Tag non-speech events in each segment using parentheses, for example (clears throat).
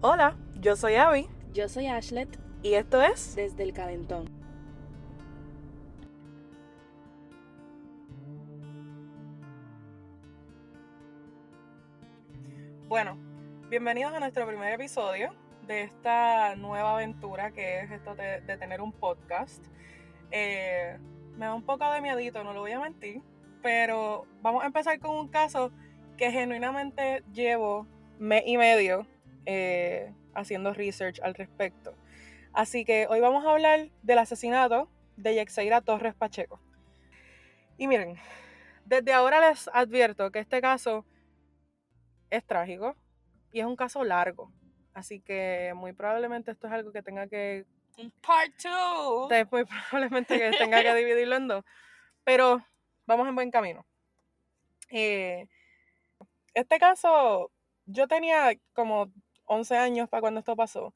Hola, yo soy Abby Yo soy Ashlet y esto es desde el Calentón. Bueno, bienvenidos a nuestro primer episodio de esta nueva aventura que es esto de, de tener un podcast. Eh, me da un poco de miedito, no lo voy a mentir, pero vamos a empezar con un caso que genuinamente llevo mes y medio eh, haciendo research al respecto. Así que hoy vamos a hablar del asesinato de Yexeira Torres Pacheco. Y miren, desde ahora les advierto que este caso es trágico y es un caso largo. Así que muy probablemente esto es algo que tenga que Un part two. Muy probablemente que tenga que dividirlo en dos. Pero vamos en buen camino. Eh, este caso, yo tenía como 11 años para cuando esto pasó.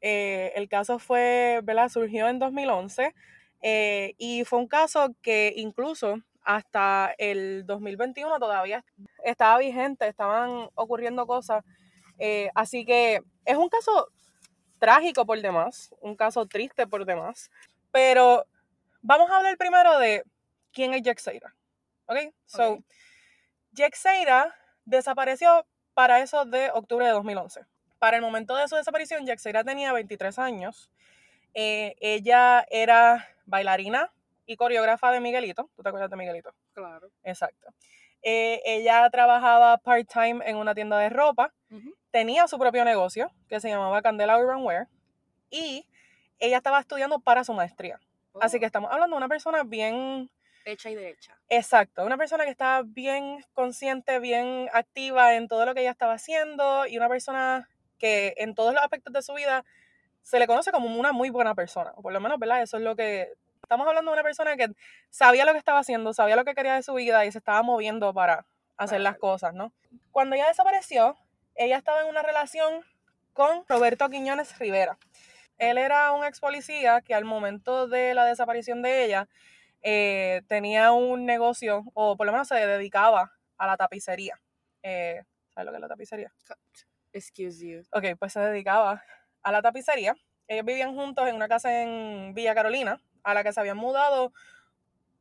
Eh, el caso fue, ¿verdad? Surgió en 2011 eh, y fue un caso que incluso hasta el 2021 todavía estaba vigente, estaban ocurriendo cosas. Eh, así que es un caso trágico por demás, un caso triste por demás. Pero vamos a hablar primero de quién es Yexeira. ¿Ok? So, Ok. Yexeira desapareció para eso de octubre de 2011. Para el momento de su desaparición, Yexeira tenía 23 años. Eh, ella era bailarina y coreógrafa de Miguelito. ¿Tú te acuerdas de Miguelito? Claro. Exacto. Eh, ella trabajaba part-time en una tienda de ropa tenía su propio negocio que se llamaba Candela Urban Wear y ella estaba estudiando para su maestría. Así que estamos hablando de una persona bien, Hecha y derecha. exacto, una persona que estaba bien consciente, bien activa en todo lo que ella estaba haciendo y una persona que en todos los aspectos de su vida se le conoce como una muy buena persona, o por lo menos, ¿verdad? Eso es lo que... Estamos hablando de una persona que sabía lo que estaba haciendo, sabía lo que quería de su vida y se estaba moviendo para hacer las cosas, ¿no? Cuando ella desapareció, ella estaba en una relación con Roberto Quiñones Rivera. Él era un ex policía que al momento de la desaparición de ella eh, tenía un negocio, o por lo menos se dedicaba a la tapicería. Eh, ¿Sabes lo que es la tapicería? Excuse you. Ok, pues se dedicaba a la tapicería. Ellos vivían juntos en una casa en Villa Carolina, a la que se habían mudado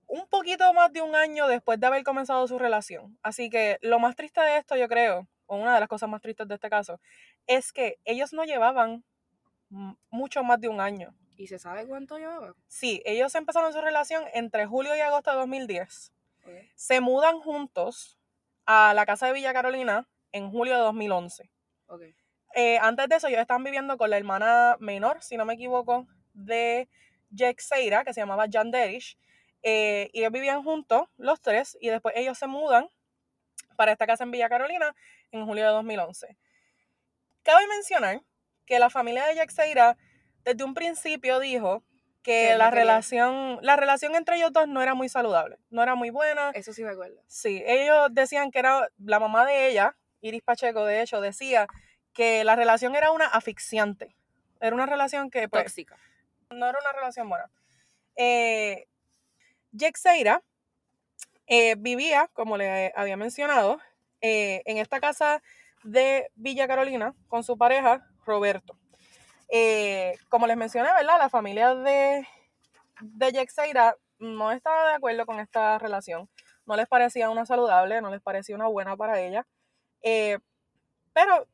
un poquito más de un año después de haber comenzado su relación. Así que lo más triste de esto, yo creo, o una de las cosas más tristes de este caso, es que ellos no llevaban mucho más de un año. ¿Y se sabe cuánto llevaba? Sí, ellos empezaron su relación entre julio y agosto de 2010. Ok. Se mudan juntos a la casa de Villa Carolina en julio de 2011. Eh, antes de eso, ellos estaban viviendo con la hermana menor, si no me equivoco, de Yexeira, que se llamaba Jan Derish. Eh, y ellos vivían juntos, los tres, y después ellos se mudan para esta casa en Villa Carolina en julio de 2011. Cabe mencionar que la familia de Yexeira desde un principio dijo que la relación, la relación entre ellos dos no era muy saludable, no era muy buena. Eso sí me acuerdo. Sí, ellos decían que era la mamá de ella, Iris Pacheco, de hecho, decía que la relación era una asfixiante. Era una relación que, pues, Tóxica. no era una relación buena. Eh, Yexeira eh, vivía, como le había mencionado, eh, en esta casa de Villa Carolina con su pareja, Roberto. Eh, como les mencioné, ¿verdad? La familia de, de Yexeira no estaba de acuerdo con esta relación. No les parecía una saludable, no les parecía una buena para ella. Eh, pero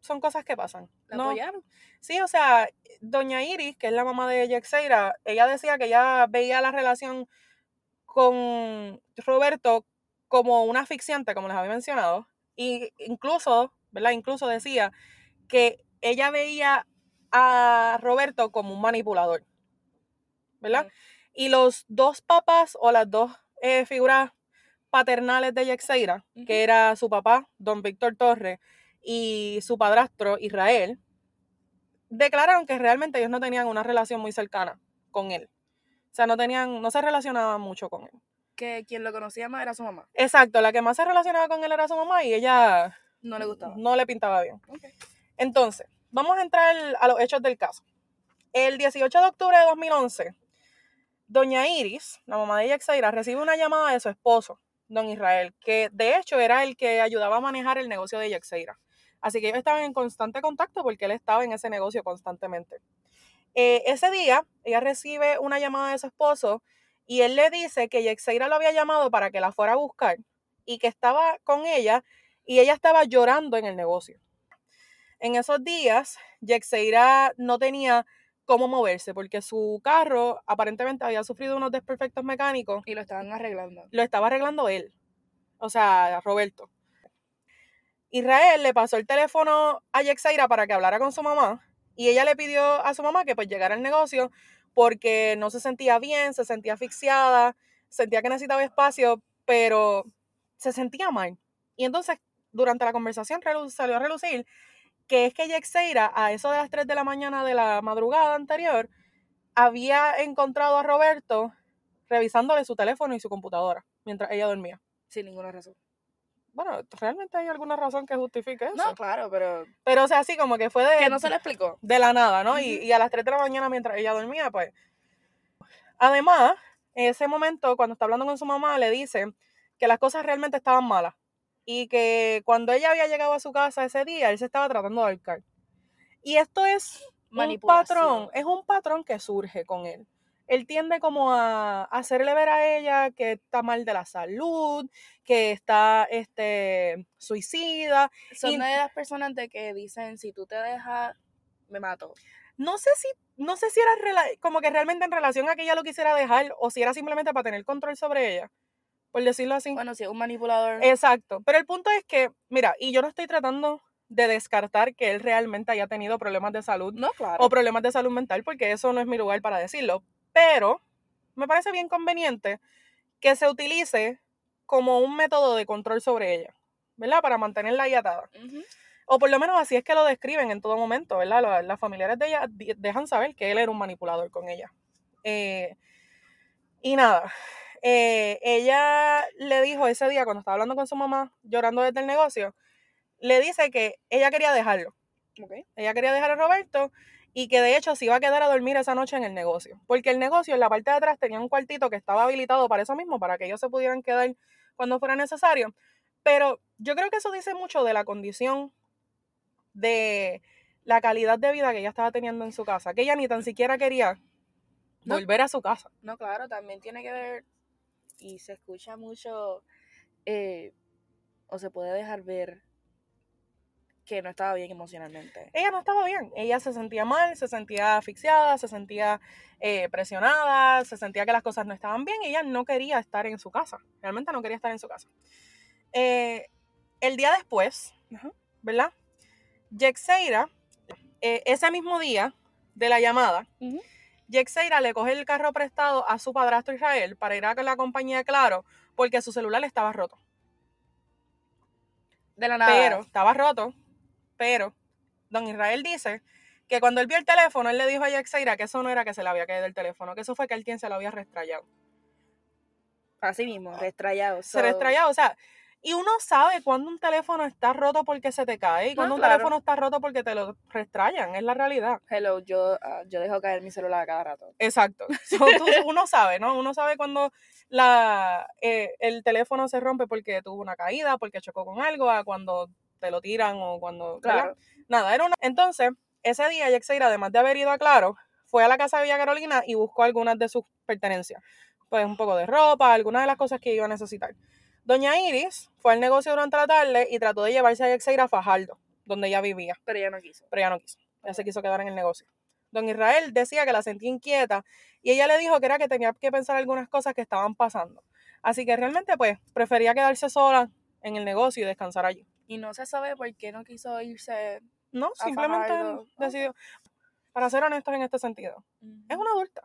son cosas que pasan. ¿La No- apoyaron? Sí, o sea, doña Iris, que es la mamá de Yexeira, ella decía que ella veía la relación con Roberto como una asfixiante, como les había mencionado, y incluso, ¿verdad? Incluso decía que ella veía a Roberto como un manipulador, ¿verdad? Y los dos papás o las dos eh, figuras paternales de Yexeira, que era su papá, don Víctor Torres, y su padrastro, Israel, declararon que realmente ellos no tenían una relación muy cercana con él. O sea, no tenían, no se relacionaban mucho con él. Que quien lo conocía más era su mamá. Exacto, la que más se relacionaba con él era su mamá y ella No le gustaba. no le pintaba bien. Entonces, vamos a entrar a los hechos del caso. El 18 de octubre de 2011, doña Iris, la mamá de Yexaira, recibe una llamada de su esposo, don Israel, que de hecho era el que ayudaba a manejar el negocio de Yexeira. Así que ellos estaban en constante contacto porque él estaba en ese negocio constantemente. Eh, ese día, ella recibe una llamada de su esposo y él le dice que Yexeira lo había llamado para que la fuera a buscar y que estaba con ella y ella estaba llorando en el negocio. En esos días, Yexeira no tenía cómo moverse porque su carro aparentemente había sufrido unos desperfectos mecánicos. Y lo estaban arreglando. Lo estaba arreglando él, o sea, Roberto. Israel le pasó el teléfono a Yexeira para que hablara con su mamá y ella le pidió a su mamá que pues llegara al negocio porque no se sentía bien, se sentía asfixiada, sentía que necesitaba espacio, pero se sentía mal. Y entonces, durante la conversación salió a relucir que es que Yexeira, a eso de las 3 de la mañana de la madrugada anterior, había encontrado a Roberto revisándole su teléfono y su computadora mientras ella dormía. Sin ninguna razón. Bueno, ¿realmente hay alguna razón que justifique eso? No, claro, pero. Pero, o sea, así como que fue de. Que no se le explicó. De la nada, ¿no? y, y a las 3 de la mañana mientras ella dormía, pues. Además, en ese momento, cuando está hablando con su mamá, le dice que las cosas realmente estaban malas y que cuando ella había llegado a su casa ese día, él se estaba tratando de ahorcar. Y esto es un patrón, es un patrón que surge con él. Él tiende como a hacerle ver a ella que está mal de la salud, que está este, suicida. Son de las personas de que dicen, si tú te dejas, me mato. No sé si, no sé si era como que realmente en relación a que ella lo quisiera dejar o si era simplemente para tener control sobre ella por decirlo así. Bueno, es un manipulador. Exacto. Pero el punto es que, mira, y yo no estoy tratando de descartar que él realmente haya tenido problemas de salud no, claro. o problemas de salud mental, porque eso no es mi lugar para decirlo. Pero me parece bien conveniente que se utilice como un método de control sobre ella, ¿verdad? Para mantenerla ahí atada. O por lo menos así es que lo describen en todo momento, ¿verdad? Las familiares de ella dejan saber que él era un manipulador con ella. Eh, y nada, eh, ella le dijo ese día, cuando estaba hablando con su mamá, llorando desde el negocio, le dice que ella quería dejarlo. Ella quería dejar a Roberto y que de hecho se iba a quedar a dormir esa noche en el negocio. Porque el negocio en la parte de atrás tenía un cuartito que estaba habilitado para eso mismo, para que ellos se pudieran quedar cuando fuera necesario. Pero yo creo que eso dice mucho de la condición de la calidad de vida que ella estaba teniendo en su casa, que ella ni tan siquiera quería volver a su casa. No, claro, también tiene que ver y se escucha mucho eh, o se puede dejar ver que no estaba bien emocionalmente. Ella no estaba bien, ella se sentía mal, se sentía asfixiada, se sentía eh, presionada, se sentía que las cosas no estaban bien ella no quería estar en su casa, realmente no quería estar en su casa. Eh, el día después, ¿verdad? Jexeira, ese mismo día de la llamada, Yexeira le coge el carro prestado a su padrastro Israel para ir a la compañía Claro porque su celular estaba roto. De la nada. Pero, estaba roto, pero don Israel dice que cuando él vio el teléfono, él le dijo a Yexeira que eso no era que se le había caído el teléfono, que eso fue que él quien se lo había restrayado. Así mismo, restrayado. Se restrayado, o sea, y uno sabe cuando un teléfono está roto porque se te cae y cuando un teléfono está roto porque te lo restrayan, es la realidad. Hello, yo, ah, yo dejo caer mi celular a cada rato. Exacto. (laughs) uno sabe, ¿no? Uno sabe cuando la, eh, el teléfono se rompe porque tuvo una caída, porque chocó con algo, a cuando te lo tiran o cuando... Claro. Nada, era una... Entonces, ese día Yexeira, además de haber ido a Claro, fue a la casa de Villa Carolina y buscó algunas de sus pertenencias. Pues un poco de ropa, algunas de las cosas que iba a necesitar. Doña Iris fue al negocio durante la tarde y trató de llevarse a Yexeira a Fajardo, donde ella vivía. Pero ella no quiso. Pero ella no quiso. Ella se quiso quedar en el negocio. Don Israel decía que la sentía inquieta y ella le dijo que era que tenía que pensar algunas cosas que estaban pasando. Así que realmente pues prefería quedarse sola en el negocio y descansar allí. Y no se sabe por qué no quiso irse. No, simplemente decidió. Para ser honestos en este sentido, es una adulta.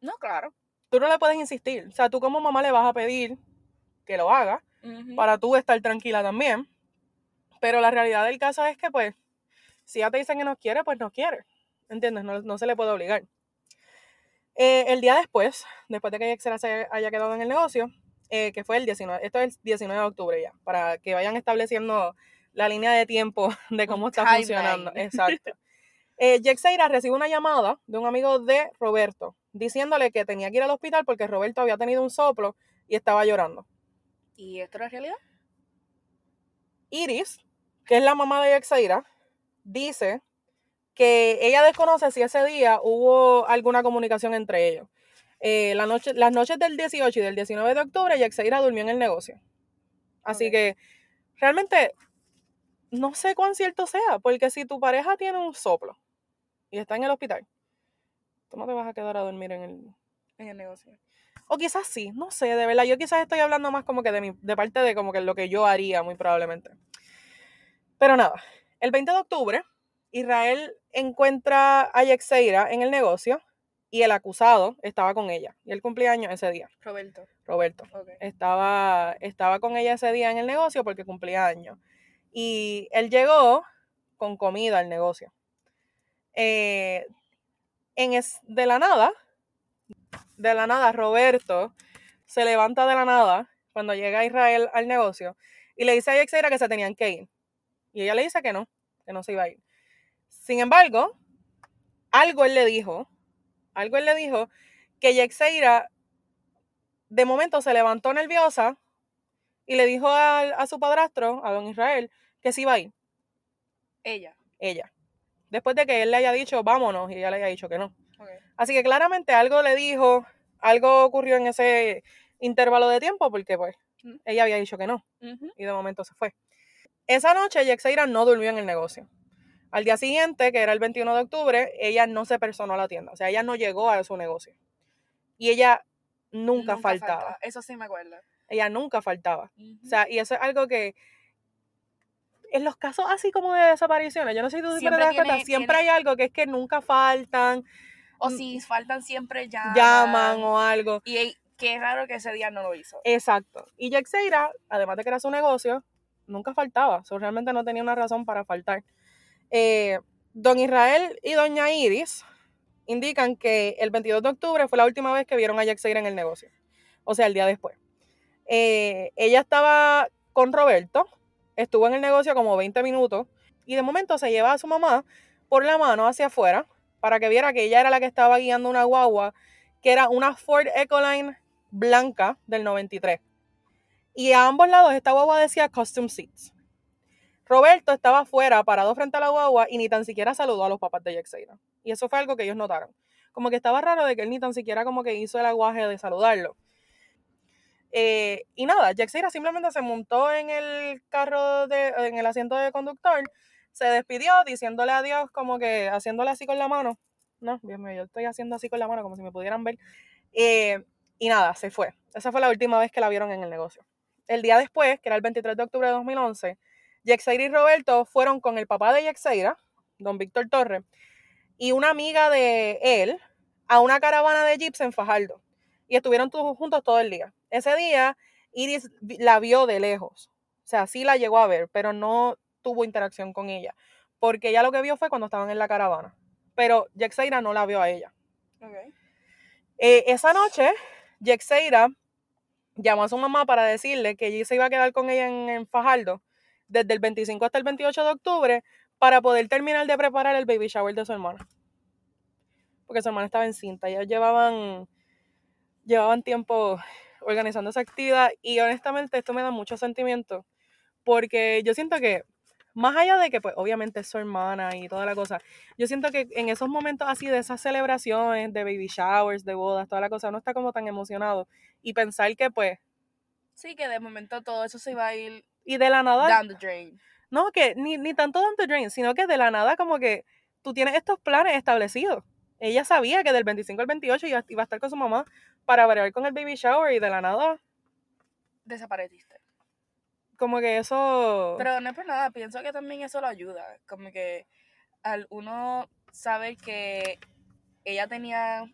No, claro. Tú no le puedes insistir. O sea, tú como mamá le vas a pedir que lo haga, para tú estar tranquila también. Pero la realidad del caso es que, pues, si ya te dicen que no quiere, pues no quiere. ¿Entiendes? No, se le puede obligar. Eh, el día después, después de que Excel se haya quedado en el negocio, eh, que fue el 19, esto es el 19 de octubre ya, para que vayan estableciendo la línea de tiempo (laughs) de cómo está funcionando. Exacto. Eh, recibe una llamada de un amigo de Roberto, diciéndole que tenía que ir al hospital porque Roberto había tenido un soplo y estaba llorando. ¿Y esto es realidad? Iris, que es la mamá de Yexaira, dice que ella desconoce si ese día hubo alguna comunicación entre ellos. Eh, la noche, las noches del 18 y del 19 de octubre, Yexaira durmió en el negocio. Así que realmente no sé cuán cierto sea, porque si tu pareja tiene un soplo y está en el hospital, tú no te vas a quedar a dormir en el... En el negocio. O quizás sí, no sé, de verdad. Yo quizás estoy hablando más como que de, mi, de parte de como que lo que yo haría, muy probablemente. Pero nada, el 20 de octubre, Israel encuentra a Yexeira en el negocio y el acusado estaba con ella. Y él cumplía años ese día, Roberto. Roberto. Estaba, estaba con ella ese día en el negocio porque cumplía años. Y él llegó con comida al negocio. Eh, en es, de la nada, de la nada, Roberto se levanta de la nada cuando llega Israel al negocio y le dice a Yexeira que se tenían que ir. Y ella le dice que no, que no se iba a ir. Sin embargo, algo él le dijo, algo él le dijo que Yexeira de momento se levantó nerviosa y le dijo al- a, su padrastro, a don Israel, que se iba a ir, Ella. ella. Después de que él le haya dicho, vámonos, y ella le haya dicho que no. Así que claramente algo le dijo, algo ocurrió en ese intervalo de tiempo, porque pues Mm. ella había dicho que no, y de momento se fue. Esa noche Yexeira no durmió en el negocio. Al día siguiente, que era el 21 de octubre, ella no se personó a la tienda, o sea, ella no llegó a su negocio. Y ella nunca, faltaba. Eso sí me acuerdo. Ella nunca faltaba. O sea, y eso es algo que en los casos así como de desapariciones, yo no sé si tú siempre te das cuenta, tiene- siempre tiene- hay algo que es que nunca faltan, o mm, si faltan siempre llaman. llaman o algo. Y qué raro que ese día no lo hizo. Exacto. Y Yexeira, además de que era su negocio, nunca faltaba. Realmente no tenía una razón para faltar. Eh, don Israel y doña Iris indican que el 22 de octubre fue la última vez que vieron a Yexeira en el negocio. O sea, el día después. Eh, ella estaba con Roberto, estuvo en el negocio como 20 minutos y de momento se lleva a su mamá por la mano hacia afuera para que viera que ella era la que estaba guiando una guagua que era una Ford Ecoline blanca del 93. Y a ambos lados esta guagua decía Custom Seats. Roberto estaba afuera, parado frente a la guagua, y ni tan siquiera saludó a los papás de Yexeira. Y eso fue algo que ellos notaron. Como que estaba raro de que él ni tan siquiera como que hizo el aguaje de saludarlo. Eh, y nada, Yexeira simplemente se montó en el carro, de, en el asiento de conductor, se despidió diciéndole adiós, como que haciéndole así con la mano. No, Dios mío, yo estoy haciendo así con la mano, como si me pudieran ver. Eh, y nada, se fue. Esa fue la última vez que la vieron en el negocio. El día después, que era el 23 de octubre de 2011, Yexeira y Roberto fueron con el papá de Yexeira, don Víctor Torres, y una amiga de él a una caravana de jeeps en Fajardo. Y estuvieron todos juntos todo el día. Ese día, Iris la vio de lejos. O sea, sí la llegó a ver, pero no tuvo interacción con ella. Porque ella lo que vio fue cuando estaban en la caravana. Pero Yexeira no la vio a ella. Eh, esa noche, Yexeira llamó a su mamá para decirle que ella se iba a quedar con ella en, en Fajardo desde el 25 hasta el 28 de octubre para poder terminar de preparar el baby shower de su hermana. Porque su hermana estaba encinta. Ellos llevaban, llevaban tiempo organizando esa actividad y honestamente esto me da mucho sentimiento porque yo siento que más allá de que pues obviamente es su hermana y toda la cosa, yo siento que en esos momentos así de esas celebraciones, de baby showers, de bodas, toda la cosa, uno está como tan emocionado y pensar que pues, Sí, que de momento todo eso se iba a ir y de la nada, down the drain. no, que ni, ni tanto down the drain, sino que de la nada como que tú tienes estos planes establecidos. Ella sabía que del 25 al 28 iba, iba a estar con su mamá para bregar con el baby shower y de la nada, Desapareciste. Como que eso... Pero no es por nada, pienso que también eso lo ayuda. Como que al uno saber que ella tenía.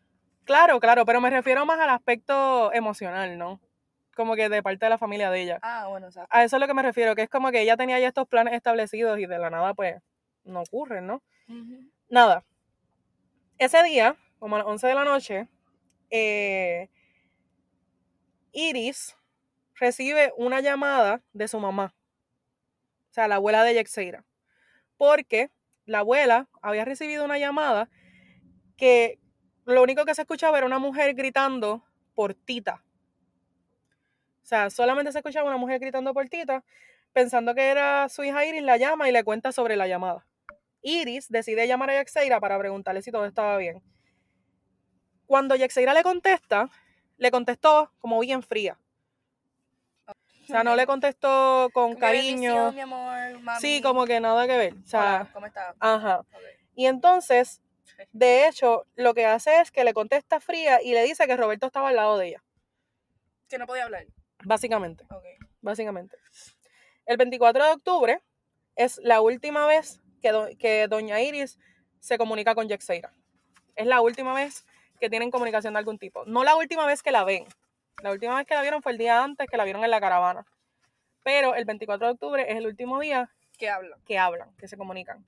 Claro, claro, pero me refiero más al aspecto emocional, ¿no? Como que de parte de la familia de ella. Ah, bueno, exacto. A eso es lo que me refiero, que es como que ella tenía ya estos planes establecidos y de la nada, pues, no ocurren, ¿no? Nada. Ese día, como a las 11 de la noche, eh, Iris recibe una llamada de su mamá, o sea, la abuela de Yexeira, porque la abuela había recibido una llamada que lo único que se escuchaba era una mujer gritando por Tita. O sea, solamente se escuchaba una mujer gritando por Tita, pensando que era su hija Iris, la llama y le cuenta sobre la llamada. Iris decide llamar a Yaxeira para preguntarle si todo estaba bien. Cuando Yaxeira le contesta, le contestó como bien fría. O sea, no le contestó con Como cariño. mi amor, mami. Sí, como que nada que ver. O sea, Hola, ¿cómo estás? ajá. Y entonces, de hecho, lo que hace es que le contesta fría y le dice que Roberto estaba al lado de ella. Que no podía hablar. Básicamente, Ok. básicamente. El 24 de octubre es la última vez que, do- que doña Iris se comunica con Yaxeira. Es la última vez que tienen comunicación de algún tipo. No la última vez que la ven. La última vez que la vieron fue el día antes que la vieron en la caravana. Pero el 24 de octubre es el último día ¿Qué habla? que hablan, que se comunican.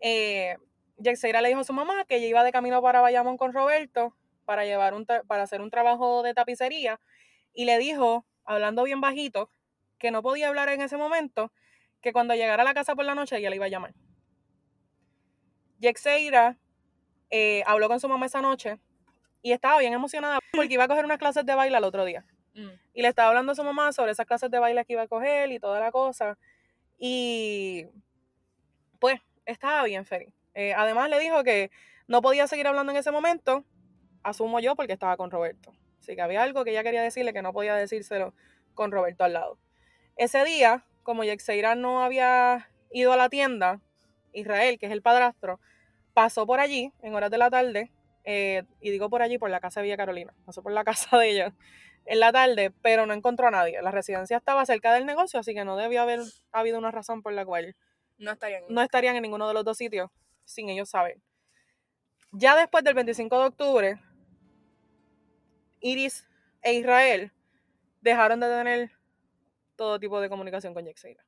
Eh, Yaxeira le dijo a su mamá que ella iba de camino para Bayamón con Roberto para, llevar un para hacer un trabajo de tapicería y le dijo, hablando bien bajito, que no podía hablar en ese momento, que cuando llegara a la casa por la noche ella le iba a llamar. Yaxeira eh, habló con su mamá esa noche y estaba bien emocionada porque iba a coger unas clases de baile al otro día. (laughs) Mm. Y le estaba hablando a su mamá sobre esas clases de baile que iba a coger y toda la cosa. Y pues estaba bien feliz. Eh, además le dijo que no podía seguir hablando en ese momento, asumo yo, porque estaba con Roberto. Así que había algo que ella quería decirle que no podía decírselo con Roberto al lado. Ese día, como Yexeira no había ido a la tienda, Israel, que es el padrastro, pasó por allí en horas de la tarde, eh, y digo por allí por la casa de Villa Carolina, pasó por la (laughs) casa de ella en la tarde, pero no encontró a nadie. La residencia estaba cerca del negocio, así que no debió haber habido una razón por la cual No estarían. no estarían en ninguno de los dos sitios sin ellos saber. Ya después del 25 de octubre, Iris e Israel dejaron de tener todo tipo de comunicación con Yexeira,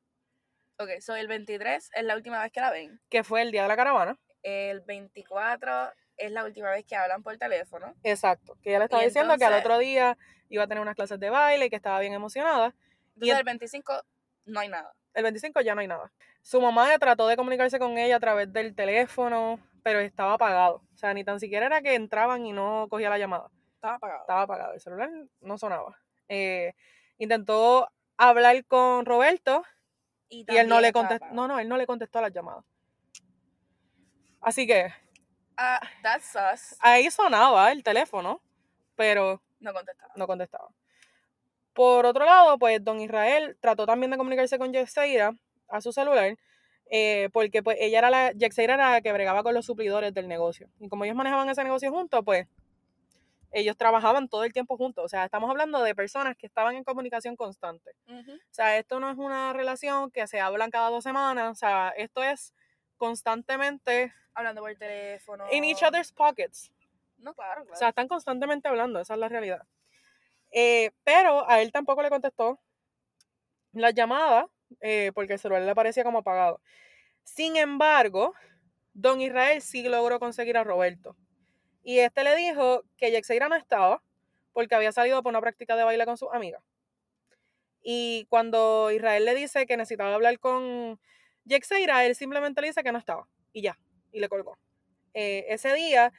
Ok, so el 23 es la última vez que la ven. que fue el día de la caravana. El 24 es la última vez que hablan por teléfono. Exacto, que ella le estaba Y diciendo que al otro día iba a tener unas clases de baile y que estaba bien emocionada. Entonces en- el 25 no hay nada. El 25 ya no hay nada. Su mamá trató de comunicarse con ella a través del teléfono, pero estaba apagado. O sea, ni tan siquiera era que entraban y no cogía la llamada. Estaba apagado. estaba apagado, el celular no sonaba. Eh, intentó hablar con Roberto y él no le contestó, no, no, él no le contestó a las llamadas. Así que Ah, that's sus. ahí sonaba el teléfono, pero No contestaba. no contestaba. Por otro lado, pues don Israel trató también de comunicarse con Yexeira a su celular, eh, porque pues ella era la, Yexeira era la que bregaba con los suplidores del negocio. Y como ellos manejaban ese negocio juntos, pues ellos trabajaban todo el tiempo juntos. O sea, estamos hablando de personas que estaban en comunicación constante. O sea, esto no es una relación que se hablan cada dos semanas. O sea, esto es constantemente Hablando por teléfono. in each other's pockets. No, claro, claro. O sea, están constantemente hablando, esa es la realidad. Eh, pero a él tampoco le contestó las llamadas eh, porque el celular le parecía como apagado. Sin embargo, don Israel sí logró conseguir a Roberto. Y este le dijo que Yexeira no estaba porque había salido por una práctica de baile con sus amigas. Y cuando Israel le dice que necesitaba hablar con Yexeira, él simplemente le dice que no estaba. Y ya, y le colgó. Eh, ese día,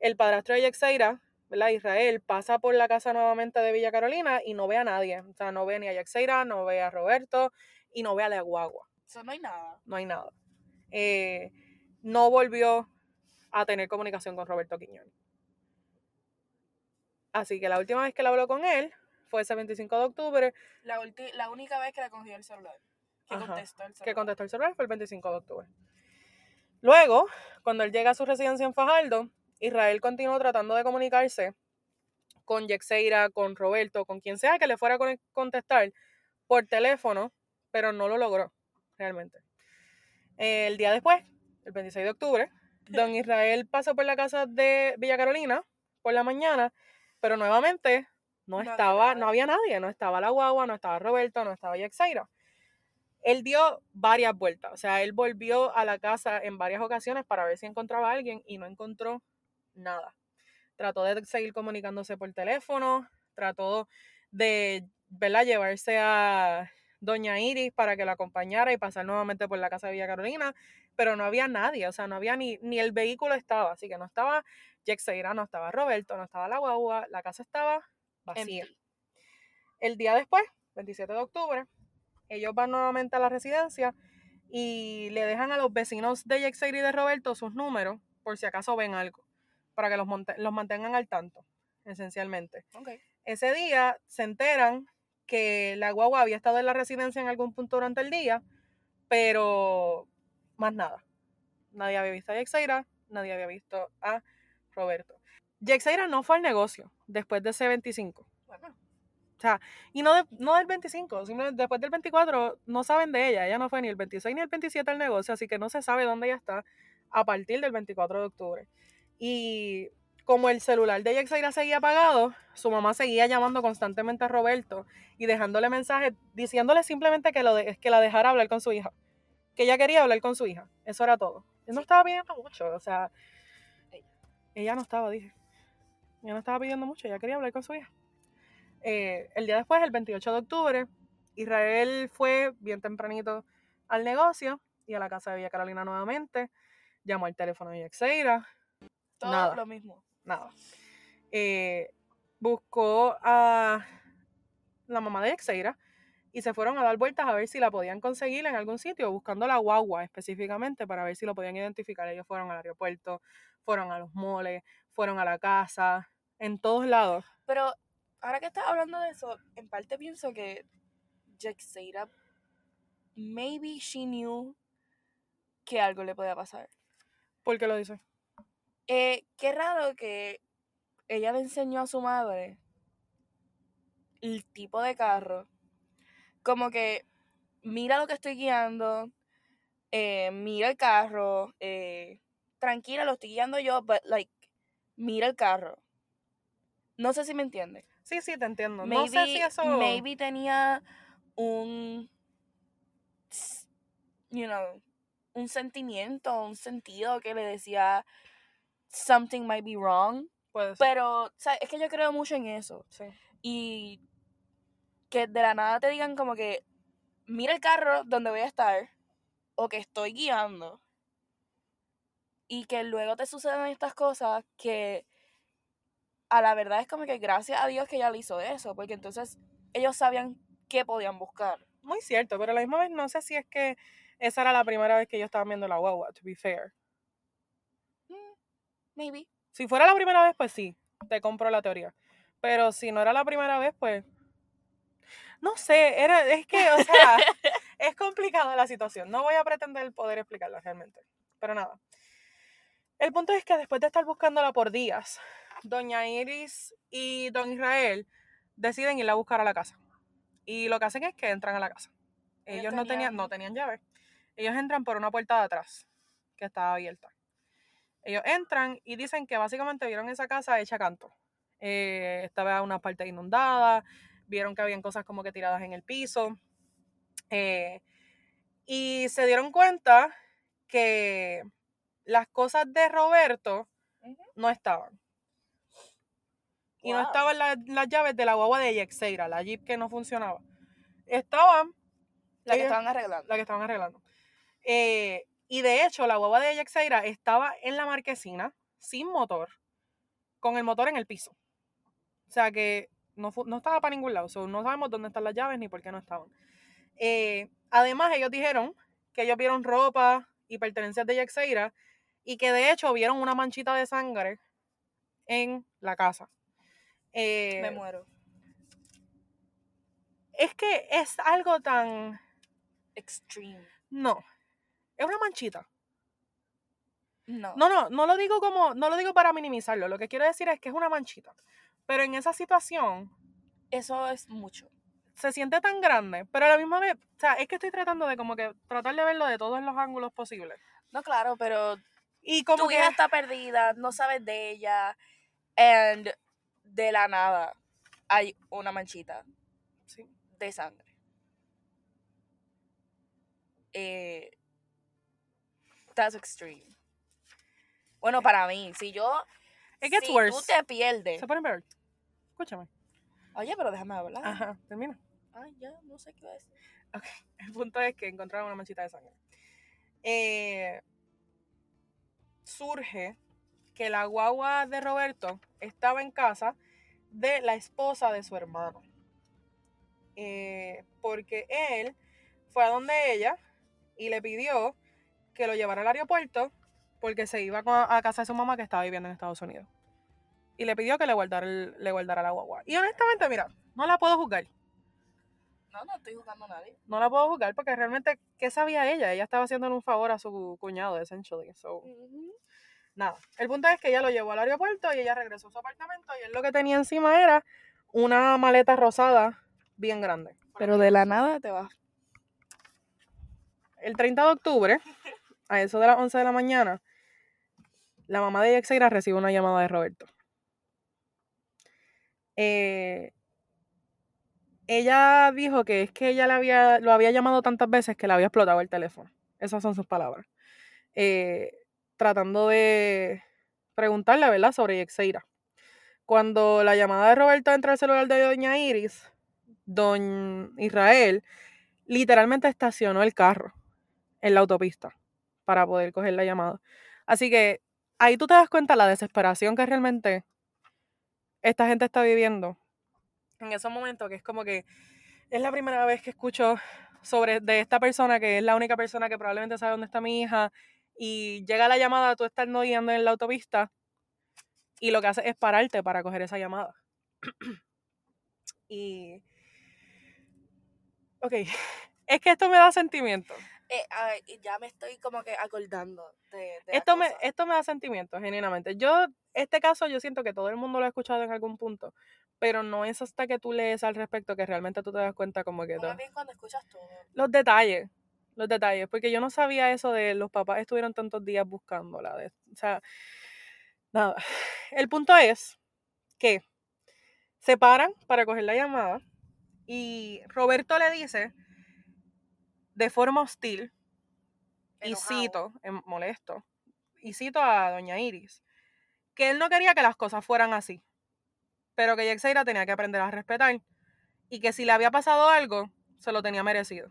el padrastro de Yexeira, ¿verdad? Israel, pasa por la casa nuevamente de Villa Carolina y no ve a nadie. O sea, no ve ni a Yexeira, no ve a Roberto y no ve a la guagua. So, no hay nada. No hay nada. Eh, no volvió a tener comunicación con Roberto Quiñón. Así que la última vez que él habló con él fue ese 25 de octubre, La, la única vez que le cogió el celular. Que contestó el celular. que contestó el celular fue el 25 de octubre. Luego, cuando él llega a su residencia en Fajardo, Israel continuó tratando de comunicarse con Yexeira, con Roberto, con quien sea que le fuera a con- contestar por teléfono, pero no lo logró realmente. El día después, el 26 de octubre, don (laughs) Israel pasó por la casa de Villa Carolina por la mañana, pero nuevamente no No había estaba, nadie. no había nadie, no estaba la guagua, no estaba Roberto, no estaba Yexeira. Él dio varias vueltas, o sea, él volvió a la casa en varias ocasiones para ver si encontraba a alguien y no encontró nada. Trató de seguir comunicándose por teléfono, trató de, ¿verdad?, llevarse a doña Iris para que la acompañara y pasar nuevamente por la casa de Villa Carolina, pero no había nadie, o sea, no había ni, ni el vehículo estaba, así que no estaba Yexeira, no estaba Roberto, no estaba la guagua, la casa estaba vacía. Empty. El día después, 27 de octubre, ellos van nuevamente a la residencia y le dejan a los vecinos de Yexair y de Roberto sus números por si acaso ven algo, para que los, los mantengan al tanto, esencialmente. Ok. Ese día se enteran que la guagua había estado en la residencia en algún punto durante el día, pero más nada. Nadie había visto a Yexaira, nadie había visto a Roberto. Yexaira no fue al negocio después de ese 25. Bueno, Y no, de- no del 25, simplemente después del 24 no saben de ella. Ella no fue ni el 26 ni el 27 al negocio, así que no se sabe dónde ella está a partir del 24 de octubre. Y como el celular de Yexaira seguía apagado, su mamá seguía llamando constantemente a Roberto y dejándole mensajes diciéndole simplemente que, lo de- que la dejara hablar con su hija. Que ella quería hablar con su hija. Eso era todo. Él no estaba pidiendo mucho, o sea. Ella no estaba, dije. Ella no estaba pidiendo mucho, ella quería hablar con su hija. Eh, el día después, el 28 de octubre, Israel fue bien tempranito al negocio y a la casa de Villa Carolina nuevamente. Llamó al teléfono de Yexeira, todo Nada. lo mismo. nada. Eh, buscó a la mamá de Yexeira y se fueron a dar vueltas a ver si la podían conseguir en algún sitio, buscando la guagua específicamente para ver si lo podían identificar. Ellos fueron al aeropuerto, fueron a los moles, fueron a la casa, en todos lados. Pero ahora que estás hablando de eso, en parte pienso que Jexeira, maybe she knew que algo le podía pasar. ¿Por qué lo dice? Eh, qué raro que ella le enseñó a su madre el tipo de carro. Como que mira lo que estoy guiando, eh, mira el carro, eh, tranquila, lo estoy guiando yo, but like, mira el carro. No sé si me entiende. Sí, sí, te entiendo. Maybe, no sé si eso... maybe tenía un, you know, un sentimiento, un sentido que le decía something might be wrong. Puede ser. Pero, o sea, es que yo creo mucho en eso. Sí. Y que de la nada te digan como que mira el carro donde voy a estar o que estoy guiando. Y que luego te sucedan estas cosas que a la verdad es como que gracias a Dios que ella le hizo eso, porque entonces ellos sabían qué podían buscar. Muy cierto, pero a la misma vez no sé si es que esa era la primera vez que ellos estaban viendo la guagua, to be fair. Mm, maybe. Si fuera la primera vez, pues sí, te compro la teoría. Pero si no era la primera vez, pues. No sé, era, es que, o sea, (laughs) es complicada la situación. No voy a pretender poder explicarla realmente. Pero nada. El punto es que después de estar buscándola por días, Doña Iris y Don Israel deciden irla a buscar a la casa. Y lo que hacen es que entran a la casa. Ellos Ellos no tenían, no tenían llave. Ellos entran por una puerta de atrás, que estaba abierta. Ellos entran y dicen que básicamente vieron esa casa hecha canto. Eh, estaba una parte inundada, vieron que habían cosas como que tiradas en el piso. eh, y se dieron cuenta que las cosas de Roberto no estaban. Y no estaban la- las llaves de la guagua de Yexeira, la Jeep que no funcionaba. Estaban La que estaban arreglando. la que estaban arreglando. Eh, y de hecho, la guagua de Yexeira estaba en la marquesina, sin motor, con el motor en el piso. O sea que no, no estaba para ningún lado. so, no sabemos dónde están las llaves ni por qué no estaban. Eh, además, ellos dijeron que ellos vieron ropa y pertenencias de Yexeira y que de hecho vieron una manchita de sangre en la casa. Eh, Me muero. es que es algo tan... Extreme. No, es una manchita. No. No, no, no lo digo como, no lo digo para minimizarlo. Lo que quiero decir es que es una manchita. Pero en esa situación Eso es mucho. se siente tan grande, pero a la misma vez, o sea, es que estoy tratando de como que tratar de verlo de todos los ángulos posibles. No, claro, pero Y como tu que hija está perdida, no sabes de ella, and de la nada hay una manchita Sí. de sangre. Eh, that's extreme. Bueno, para mí, si yo. It gets si worse. tú te pierdes. se pone peor. Escúchame. Oye, pero déjame hablar. Ajá, termina. Ay, ya, no sé qué iba a decir. Ok, el punto es que encontraron una manchita de sangre. Eh, surge que la guagua de Roberto estaba en casa de la esposa de su hermano. Eh, porque él fue a donde ella y le pidió que lo llevara al aeropuerto porque se iba a casa de su mamá que estaba viviendo en Estados Unidos. Y le pidió que le guardara, el- le guardara la guagua. Y honestamente, mira, no la puedo juzgar. No, no estoy jugando a nadie. No la puedo juzgar porque realmente, ¿qué sabía ella? Ella estaba haciéndole un favor a su cuñado, essentially. So, nada. El punto es que ella lo llevó al aeropuerto y ella regresó a su apartamento y él lo que tenía encima era una maleta rosada bien grande. Pero de la nada te vas. El 30 de octubre, a eso de las 11 de la mañana, la mamá de Yexeira recibe una llamada de Roberto. Eh, ella dijo que es que ella le había, lo había llamado tantas veces que le había explotado el teléfono. Esas son sus palabras. Eh, tratando de preguntarle, ¿verdad?, sobre Yexeira. Cuando la llamada de Roberto entra al celular de Doña Iris, Don Israel literalmente estacionó el carro en la autopista para poder coger la llamada. Así que ahí tú te das cuenta la desesperación que realmente esta gente está viviendo en esos momentos, que es como que es la primera vez que escucho sobre de esta persona, que es la única persona que probablemente sabe dónde está mi hija, y llega la llamada, tú estás no guiando en la autopista, y lo que hace es pararte para coger esa llamada. (clears throat) y... Ok, (laughs) es que esto me da sentimiento. Eh, ya me estoy como que acordando de, de Esto me, cosa. esto me da sentimiento, genuinamente. Yo, este caso, yo siento que todo el mundo lo ha escuchado en algún punto, pero no es hasta que tú lees al respecto que realmente tú te das cuenta como que más bien cuando escuchas todo. los detalles, los detalles, porque yo no sabía eso de los papás estuvieron tantos días buscándola. De, o sea, nada. El punto es que se paran para coger la llamada y Roberto le dice de forma hostil y cito, em, molesto, y cito a doña Iris, que él no quería que las cosas fueran así, pero que Yexeira tenía que aprender a respetar y que si le había pasado algo, se lo tenía merecido.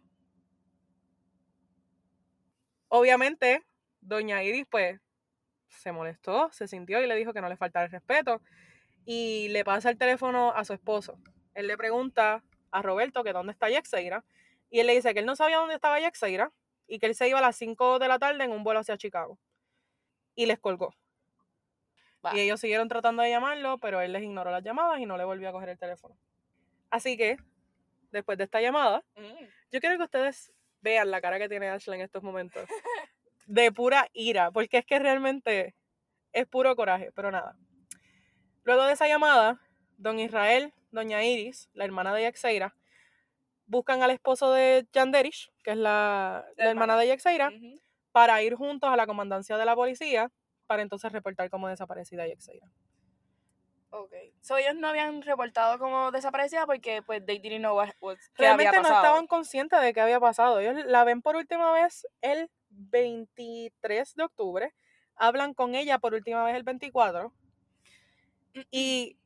Obviamente, doña Iris pues se molestó, se sintió y le dijo que no le faltara el respeto y le pasa el teléfono a su esposo. Él le pregunta a Roberto que dónde está Yexeira y él le dice que él no sabía dónde estaba Yexeira y que él se iba a las 5 de la tarde en un vuelo hacia Chicago. Y les colgó. Y ellos siguieron tratando de llamarlo, pero él les ignoró las llamadas y no le volvió a coger el teléfono. Así que, después de esta llamada, Mm. yo quiero que ustedes vean la cara que tiene Ashley en estos momentos. De pura ira, porque es que realmente es puro coraje, pero nada. Luego de esa llamada, don Israel, doña Iris, la hermana de Yaxeira, buscan al esposo de Yanderish, que es la, la hermana de Yaxeira, para ir juntos a la comandancia de la policía para entonces reportar como desaparecida Yaxeira. Ok. So ellos no habían reportado como desaparecida porque pues they didn't know what, what- qué había Realmente no estaban conscientes de qué había pasado. Ellos la ven por última vez el 23 de octubre, hablan con ella por última vez el 24 y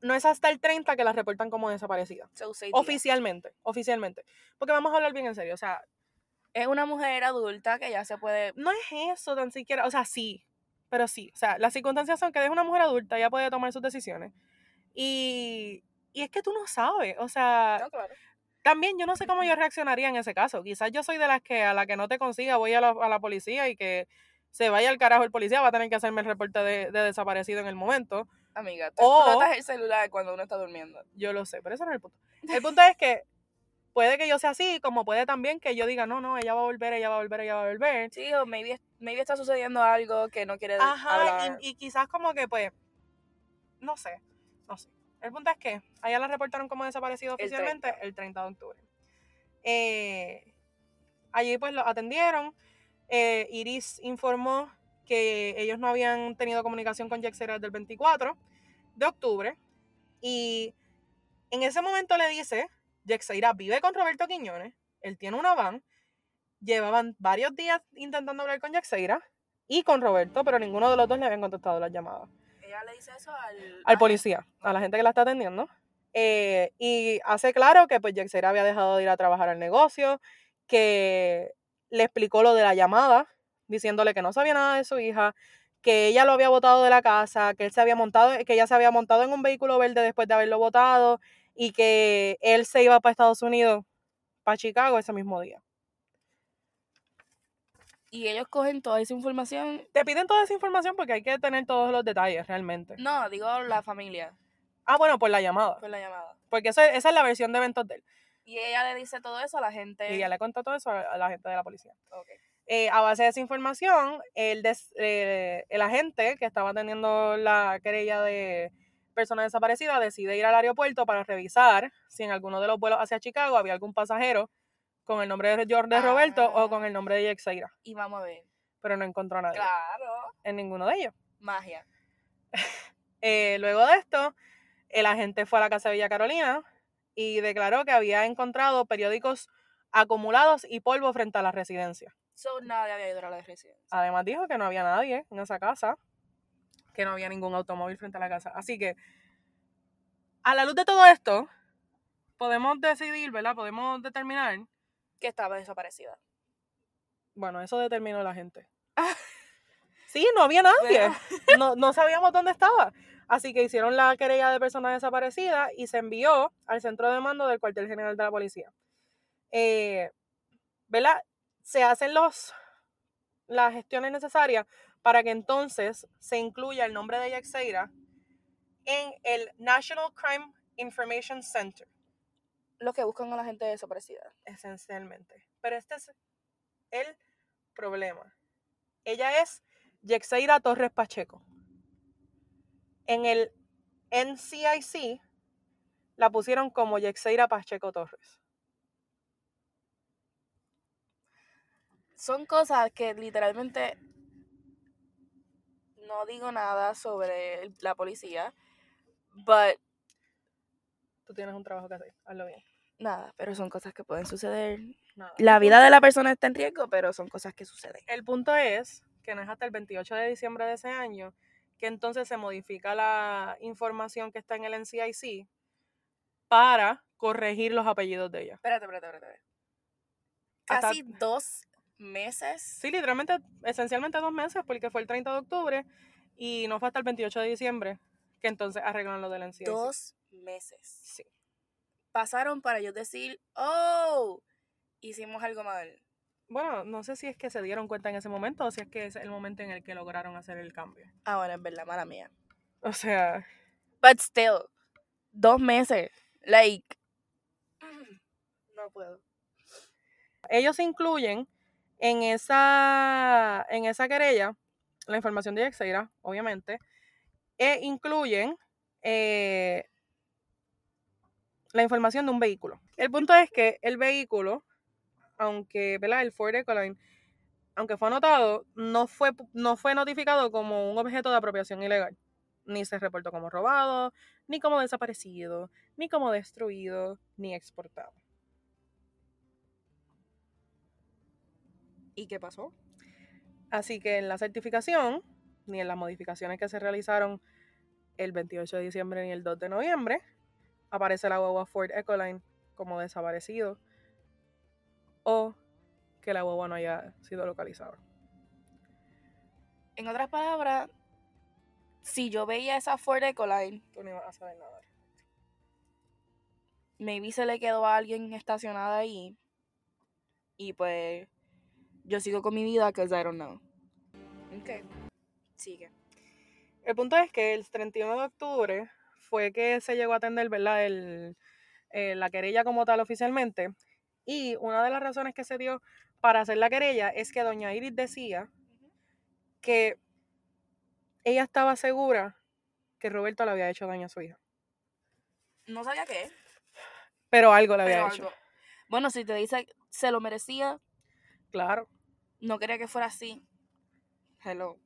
no es hasta el 30 que la reportan como desaparecida. So, días. Oficialmente, oficialmente. Porque vamos a hablar bien en serio, o sea, Es una mujer adulta que ya se puede... no es eso tan siquiera, o sea, sí, pero sí, o sea, las circunstancias son que es una mujer adulta, ella puede tomar sus decisiones. Y, y es que tú no sabes, o sea, No, claro. también yo no sé cómo yo reaccionaría en ese caso. Quizás yo soy de las que a la que no te consiga voy a la, a la policía y que se vaya al carajo el policía va a tener que hacerme el reporte de, de desaparecido en el momento. Amiga, tú O- explotas el celular cuando uno está durmiendo. Yo lo sé, pero ese no es el punto. El (laughs) punto es que puede que yo sea así, como puede también que yo diga, no, no, ella va a volver, ella va a volver, ella va a volver. Sí, o maybe, maybe está sucediendo algo que no quiere Ajá, hablar. y, y quizás como que pues, no sé, no sé. El punto es que allá la reportaron como desaparecido oficialmente 30. el 30 de octubre. Eh, allí pues lo atendieron. Eh, Iris informó que ellos no habían tenido comunicación con Jaxera desde el 24 de octubre. Y en ese momento le dice, Jaxeira vive con Roberto Quiñones, él tiene una van, llevaban varios días intentando hablar con Jaxeira y con Roberto, pero ninguno de los dos le habían contestado las llamadas Ella le dice eso al... al policía, a la gente que la está atendiendo. Eh, y hace claro que pues Jaxeira había dejado de ir a trabajar al negocio, que le explicó lo de la llamada, diciéndole que no sabía nada de su hija, que ella lo había botado de la casa, que él se había montado, que ella se había montado en un vehículo verde después de haberlo botado y que él se iba para Estados Unidos para Chicago ese mismo día. Y ellos cogen toda esa información. Te piden toda esa información porque hay que tener todos los detalles realmente. No, digo la familia, Ah, bueno, por la llamada. por la llamada. Porque eso, esa es la versión de eventos de él. Y ella le dice todo eso a la gente. Y ya le contó todo eso a, la gente de la policía. Ok. Eh, a base de esa información, el, des- eh, el agente que estaba atendiendo la querella de personas desaparecidas decide ir al aeropuerto para revisar si en alguno de los vuelos hacia Chicago había algún pasajero con el nombre de George de Roberto o con Ah. el nombre de Yexeira, Y vamos a ver. pero no encontró a nadie Claro. en ninguno de ellos. Magia. (laughs) Eh, luego de esto, el agente fue a la casa de Villa Carolina y declaró que había encontrado periódicos acumulados y polvo frente a la residencia. So, nadie había ido a la residencia. Además dijo que no había nadie en esa casa, que no había ningún automóvil frente a la casa. Así que, a la luz de todo esto, podemos decidir, ¿verdad? Podemos determinar, Que estaba desaparecida. bueno, eso determinó la gente. (laughs) Sí, no había nadie. (laughs) No, no sabíamos dónde estaba. Así que hicieron la querella de personas desaparecidas y se envió al centro de mando del cuartel general de la policía. Eh, ¿Verdad? Se hacen los, las gestiones necesarias para que entonces se incluya el nombre de Yaxeira en el National Crime Information Center, Los que buscan a la gente desaparecida. esencialmente. Pero este es el problema. Ella es Yexeira Torres Pacheco. En el NCIC la pusieron como Yexeira Pacheco Torres. Son cosas que literalmente no digo nada sobre la policía, but Tú tienes un trabajo que hacer, hazlo bien. nada, pero son cosas que pueden suceder. Nada. La vida de la persona está en riesgo, pero son cosas que suceden. El punto es que no es hasta el 28 de diciembre de ese año que entonces se modifica la información que está en el NCIC para corregir los apellidos de ella. Espérate, espérate, espérate. Hasta- Casi dos meses. Sí, literalmente, esencialmente dos meses, porque fue el 30 de octubre y no fue hasta el 28 de diciembre que entonces arreglan lo del NCIC. Dos meses. Sí. Pasaron para yo decir, oh, hicimos algo mal. Bueno, no sé si es que se dieron cuenta en ese momento o si es que es el momento en el que lograron hacer el cambio. Ah, bueno, es verdad, mala mía. O sea, But still, dos meses. Like, no puedo. ellos incluyen en esa, en esa querella la información de Yexeira, obviamente, e incluyen eh, la información de un vehículo. El punto es que el vehículo, aunque ¿verdad? el Ford Ecoline, aunque fue anotado, no fue, no fue notificado como un objeto de apropiación ilegal. Ni se reportó como robado, ni como desaparecido, ni como destruido, ni exportado. ¿Y qué pasó? Así que en la certificación, ni en las modificaciones que se realizaron el 28 de diciembre ni el 2 de noviembre, aparece la guagua Ford Ecoline como desaparecido o que la guagua no haya sido localizada. En otras palabras, si yo veía esa Ford Ecoline, Tú no ibas a saber nada. maybe se le quedó a alguien estacionada ahí. Y pues yo sigo con mi vida, because I don't know. Ok. Sigue. El punto es que el 31 de octubre fue que se llegó a atender, ¿verdad? El, eh, la querella como tal oficialmente. Y una de las razones que se dio para hacer la querella es que doña Iris decía que ella estaba segura que Roberto le había hecho daño a su hija. No sabía qué. Pero algo le había hecho. Bueno, si te dice se lo merecía, Claro. No quería que fuera así. Hello.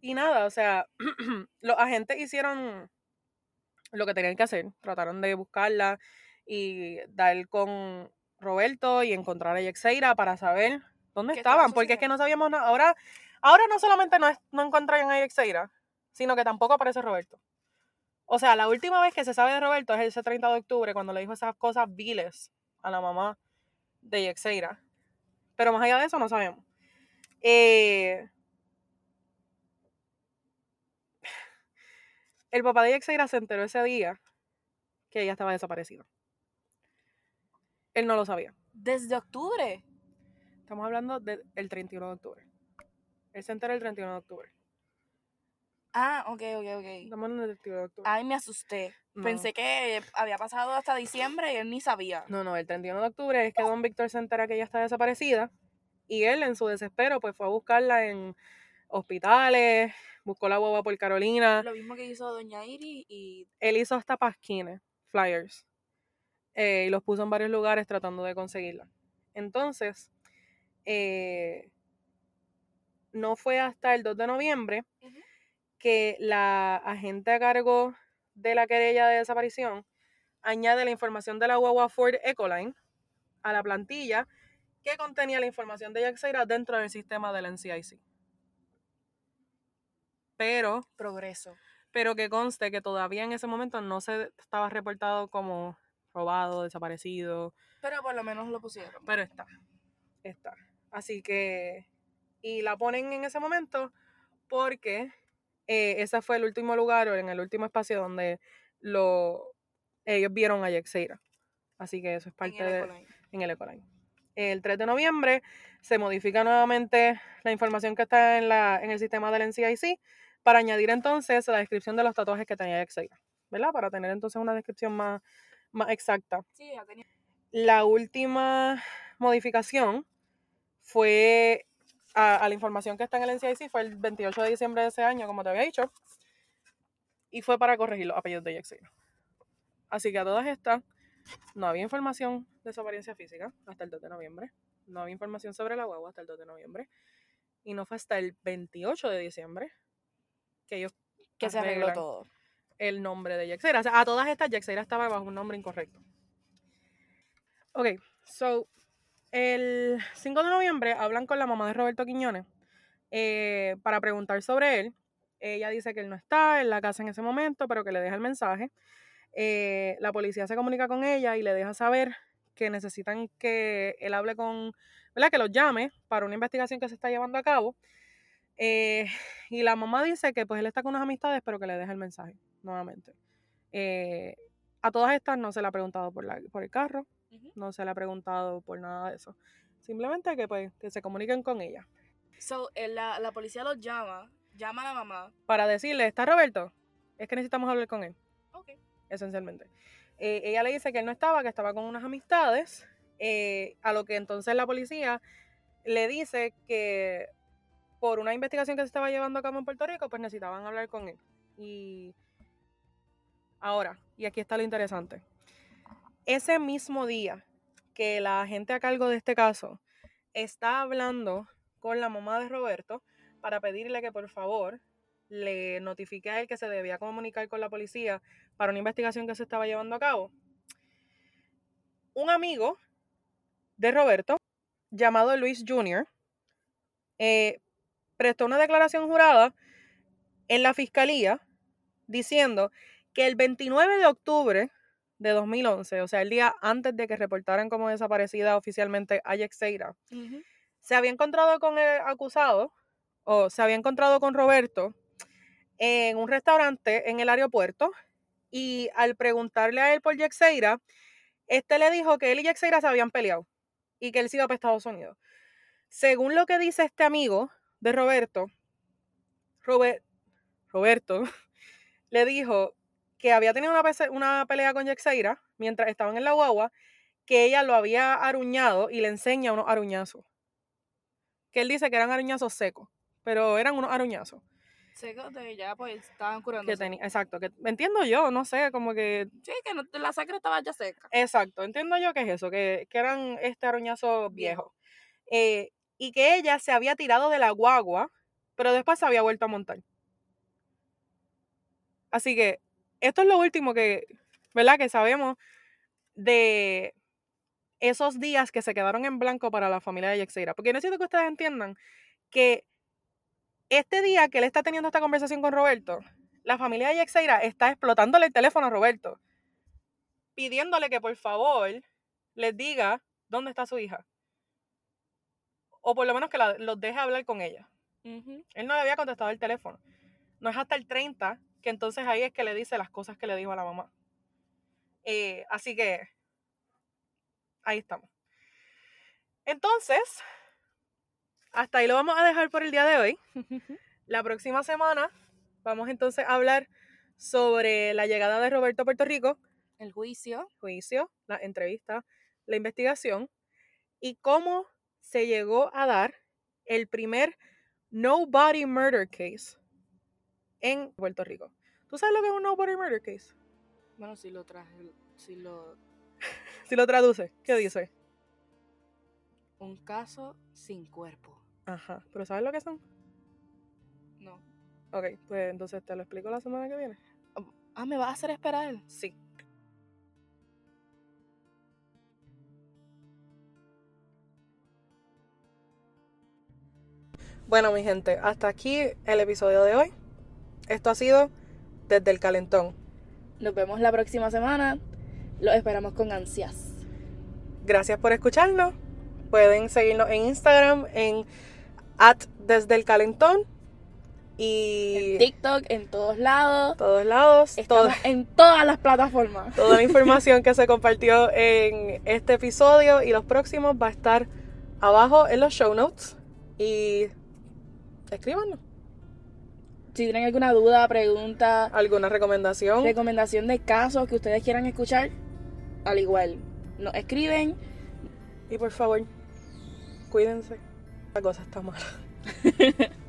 Y nada, o sea, (clears throat) los agentes hicieron lo que tenían que hacer. Trataron de buscarla y dar con Roberto y encontrar a Yexeira para saber dónde ¿Qué estaba estaban. Porque es que no sabíamos nada. Ahora, ahora no solamente no, es- no encontraron a Yexeira, sino que tampoco aparece Roberto. O sea, la última vez que se sabe de Roberto es ese 30 de octubre, cuando le dijo esas cosas viles a la mamá de Yexeira. Pero más allá de eso no sabemos. Eh, el papá de Yexeira se enteró ese día que ella estaba desaparecida. Él no lo sabía. Desde octubre. Estamos hablando del 31 de octubre. Él se entera el 31 de octubre. Ah, ok, ok, ok. Estamos hablando del 31 de octubre. Ay, me asusté. No. Pensé que había pasado hasta diciembre y él ni sabía. No, no, el 31 de octubre es que don Víctor se entera que ella está desaparecida y él en su desespero pues fue a buscarla en hospitales, buscó la guagua por Carolina, Lo mismo que hizo Doña Iri y él hizo hasta pasquines, flyers, eh, y los puso en varios lugares tratando de conseguirla. Entonces, eh, no fue hasta el 2 de noviembre que la agente a cargo de la querella de desaparición añade la información de la guagua Ford Ecoline a la plantilla que contenía la información de Yaxeira dentro del sistema del NCIC. Pero, progreso. pero que conste que todavía en ese momento no se estaba reportado como robado, desaparecido, Pero por lo menos lo pusieron. pero está, está. Así que, y la ponen en ese momento porque eh, ese fue el último lugar o en el último espacio donde lo, ellos vieron a Yaxeira. Así que eso es en parte el de, en el Ecoline. El 3 de noviembre se modifica nuevamente la información que está en, la, en el sistema del NCIC para añadir entonces la descripción de los tatuajes que tenía Yaxeira, ¿verdad? Para tener entonces una descripción más, más exacta. Sí, ya tenía. La última modificación fue a, a la información que está en el NCIC, fue el 28 de diciembre de ese año, como te había dicho, y fue para corregir los apellidos de Yaxeira. Así que a todas estas, no había información de su apariencia física hasta el 2 de noviembre, no había información sobre la guagua hasta el 2 de noviembre, y no fue hasta el 28 de diciembre que ellos Que se arregló todo. el nombre de Yaxeira. O sea, a todas estas, Yaxeira estaba bajo un nombre incorrecto. Ok, so, el 5 de noviembre hablan con la mamá de Roberto Quiñones eh, para preguntar sobre él. Ella dice que él no está en la casa en ese momento, pero que le deja el mensaje. Eh, la policía se comunica con ella y le deja saber que necesitan que él hable con, ¿verdad? Que los llame para una investigación que se está llevando a cabo. Eh, y la mamá dice que pues él está con unas amistades, pero que le deja el mensaje nuevamente. A todas estas no se le ha preguntado por el carro, No se le ha preguntado por nada de eso. Simplemente que pues que se comuniquen con ella. So, eh, la, la policía los llama, llama a la mamá. Para decirle, ¿está Roberto? Es que necesitamos hablar con él. Ok. esencialmente. Eh, ella le dice que él no estaba, que estaba con unas amistades, eh, a lo que entonces la policía le dice que por una investigación que se estaba llevando a cabo en Puerto Rico, pues necesitaban hablar con él. Y ahora, y aquí está lo interesante, ese mismo día que la gente a cargo de este caso está hablando con la mamá de Roberto para pedirle que por favor le notifique a él que se debía comunicar con la policía para una investigación que se estaba llevando a cabo. Un amigo de Roberto, llamado Luis Jr., eh, prestó una declaración jurada en la fiscalía diciendo que el 29 de octubre de 2011, o sea, el día antes de que reportaran como desaparecida oficialmente a Yexeira, Ujú. se había encontrado con el acusado, o se había encontrado con Roberto en un restaurante en el aeropuerto y al preguntarle a él por Yexeira, este le dijo que él y Yexeira se habían peleado y que él se iba para Estados Unidos. Según lo que dice este amigo de Roberto, Robe- Roberto (laughs) le dijo que había tenido una, pese- una pelea con Yexeira mientras estaban en la guagua, que ella lo había aruñado y le enseña unos aruñazos. Que él dice que eran aruñazos secos, pero eran unos aruñazos. Secos de ya, pues estaban curando. Exacto, que entiendo yo, no sé, como que Sí, que no- la sangre estaba ya seca. Exacto, entiendo yo que es eso, que, que eran este aruñazo viejo. Viejo. Eh, y que ella se había tirado de la guagua, pero después se había vuelto a montar. Así que esto es lo último que, ¿verdad? Que sabemos de esos días que se quedaron en blanco para la familia de Yexeira. Porque necesito que ustedes entiendan que este día que él está teniendo esta conversación con Roberto, la familia de Yexeira está explotándole el teléfono a Roberto, pidiéndole que por favor les diga dónde está su hija. O por lo menos que la- los deje hablar con ella. Él no le había contestado el teléfono. No es hasta el 30 que entonces ahí es que le dice las cosas que le dijo a la mamá. Eh, así que ahí estamos. Entonces, hasta ahí lo vamos a dejar por el día de hoy. (laughs) La próxima semana vamos entonces a hablar sobre la llegada de Roberto a Puerto Rico, El juicio. juicio, la entrevista, la investigación y cómo se llegó a dar el primer Nobody Murder Case en Puerto Rico. ¿Tú sabes lo que es un Nobody Murder Case? Bueno, si lo traje, si lo... (laughs) Si lo traduce, ¿qué dice? Un caso sin cuerpo. Ajá, pero ¿sabes lo que son? No. Ok, pues entonces te lo explico la semana que viene. Ah, ¿me vas a hacer esperar? Sí. Bueno, mi gente, hasta aquí el episodio de hoy. Esto ha sido desde el calentón. Nos vemos la próxima semana. Los esperamos con ansias. Gracias por escucharnos. Pueden seguirnos en Instagram en at desde el calentón y En TikTok, en todos lados. todos lados. En todas las plataformas. toda la (laughs) información que se compartió en este episodio y los próximos va a estar abajo en los show notes. Y escríbanos Si tienen alguna duda, pregunta, alguna recomendación. recomendación de casos que ustedes quieran escuchar, al igual, nos escriben. Y por favor, cuídense. La cosa está mala. (laughs)